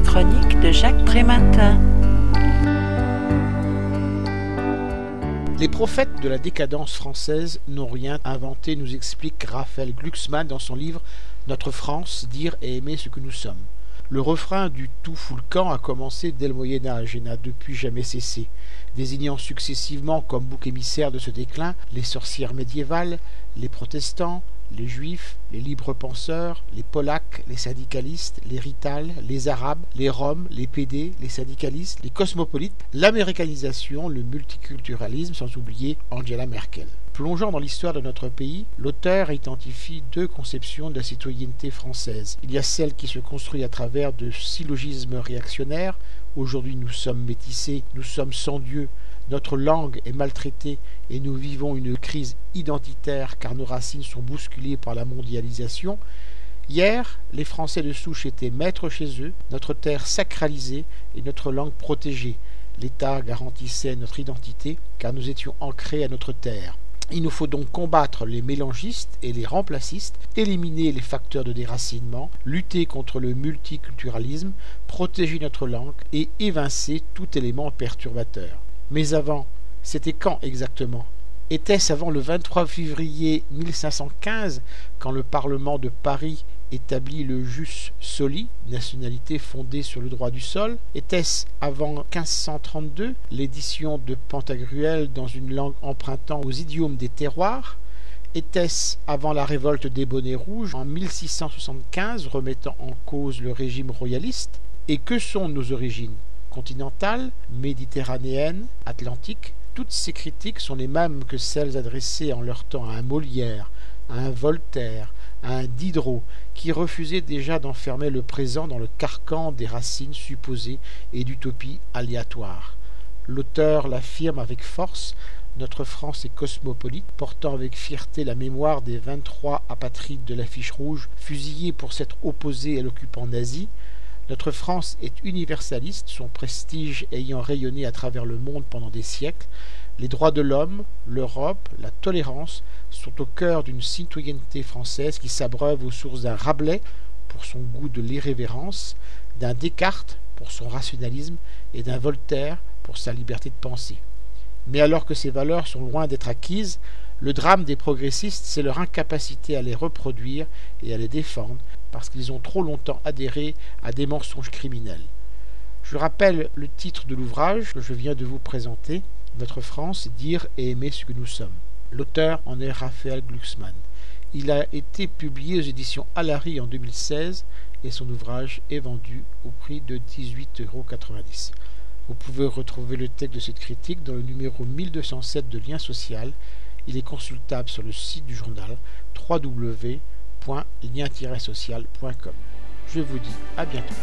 Chronique de Jacques Prématin. Les prophètes de la décadence française n'ont rien inventé, nous explique Raphaël Glucksmann dans son livre Notre France, dire et aimer ce que nous sommes. Le refrain du tout fout camp a commencé dès le Moyen Âge et n'a depuis jamais cessé, désignant successivement comme bouc émissaire de ce déclin les sorcières médiévales, les protestants, les juifs, les libres penseurs, les polacs, les syndicalistes, les ritales, les arabes, les roms, les PD, les syndicalistes, les cosmopolites, l'américanisation, le multiculturalisme, sans oublier Angela Merkel. Plongeant dans l'histoire de notre pays, l'auteur identifie deux conceptions de la citoyenneté française. Il y a celle qui se construit à travers de syllogismes réactionnaires. Aujourd'hui nous sommes métissés, nous sommes sans Dieu, notre langue est maltraitée et nous vivons une crise identitaire car nos racines sont bousculées par la mondialisation. Hier, les Français de souche étaient maîtres chez eux, notre terre sacralisée et notre langue protégée. L'État garantissait notre identité car nous étions ancrés à notre terre. Il nous faut donc combattre les mélangistes et les remplacistes, éliminer les facteurs de déracinement, lutter contre le multiculturalisme, protéger notre langue et évincer tout élément perturbateur. Mais avant, c'était quand exactement? Était-ce avant le 23 février 1515, quand le Parlement de Paris établit le jus soli, nationalité fondée sur le droit du sol? Était-ce avant 1532, l'édition de Pantagruel dans une langue empruntant aux idiomes des terroirs? Était-ce avant la révolte des bonnets rouges en 1675 remettant en cause le régime royaliste? Et que sont nos origines? Continentale, méditerranéenne, atlantique, toutes ces critiques sont les mêmes que celles adressées en leur temps à un Molière, à un Voltaire, à un Diderot, qui refusaient déjà d'enfermer le présent dans le carcan des racines supposées et d'utopies aléatoires. L'auteur l'affirme avec force, notre France est cosmopolite, portant avec fierté la mémoire des 23 apatrides de l'affiche rouge, fusillés pour s'être opposés à l'occupant nazi, notre France est universaliste, son prestige ayant rayonné à travers le monde pendant des siècles. Les droits de l'homme, l'Europe, la tolérance sont au cœur d'une citoyenneté française qui s'abreuve aux sources d'un Rabelais pour son goût de l'irrévérence, d'un Descartes pour son rationalisme et d'un Voltaire pour sa liberté de penser. Mais alors que ces valeurs sont loin d'être acquises, le drame des progressistes, c'est leur incapacité à les reproduire et à les défendre, parce qu'ils ont trop longtemps adhéré à des mensonges criminels. Je rappelle le titre de l'ouvrage que je viens de vous présenter, Notre France, dire et aimer ce que nous sommes. L'auteur en est Raphaël Glucksmann. Il a été publié aux éditions Alary en 2016 et son ouvrage est vendu au prix de 18,90 euros. Vous pouvez retrouver le texte de cette critique dans le numéro 1207 de Lien Social. Il est consultable sur le site du journal www lien-social.com. Je vous dis à bientôt.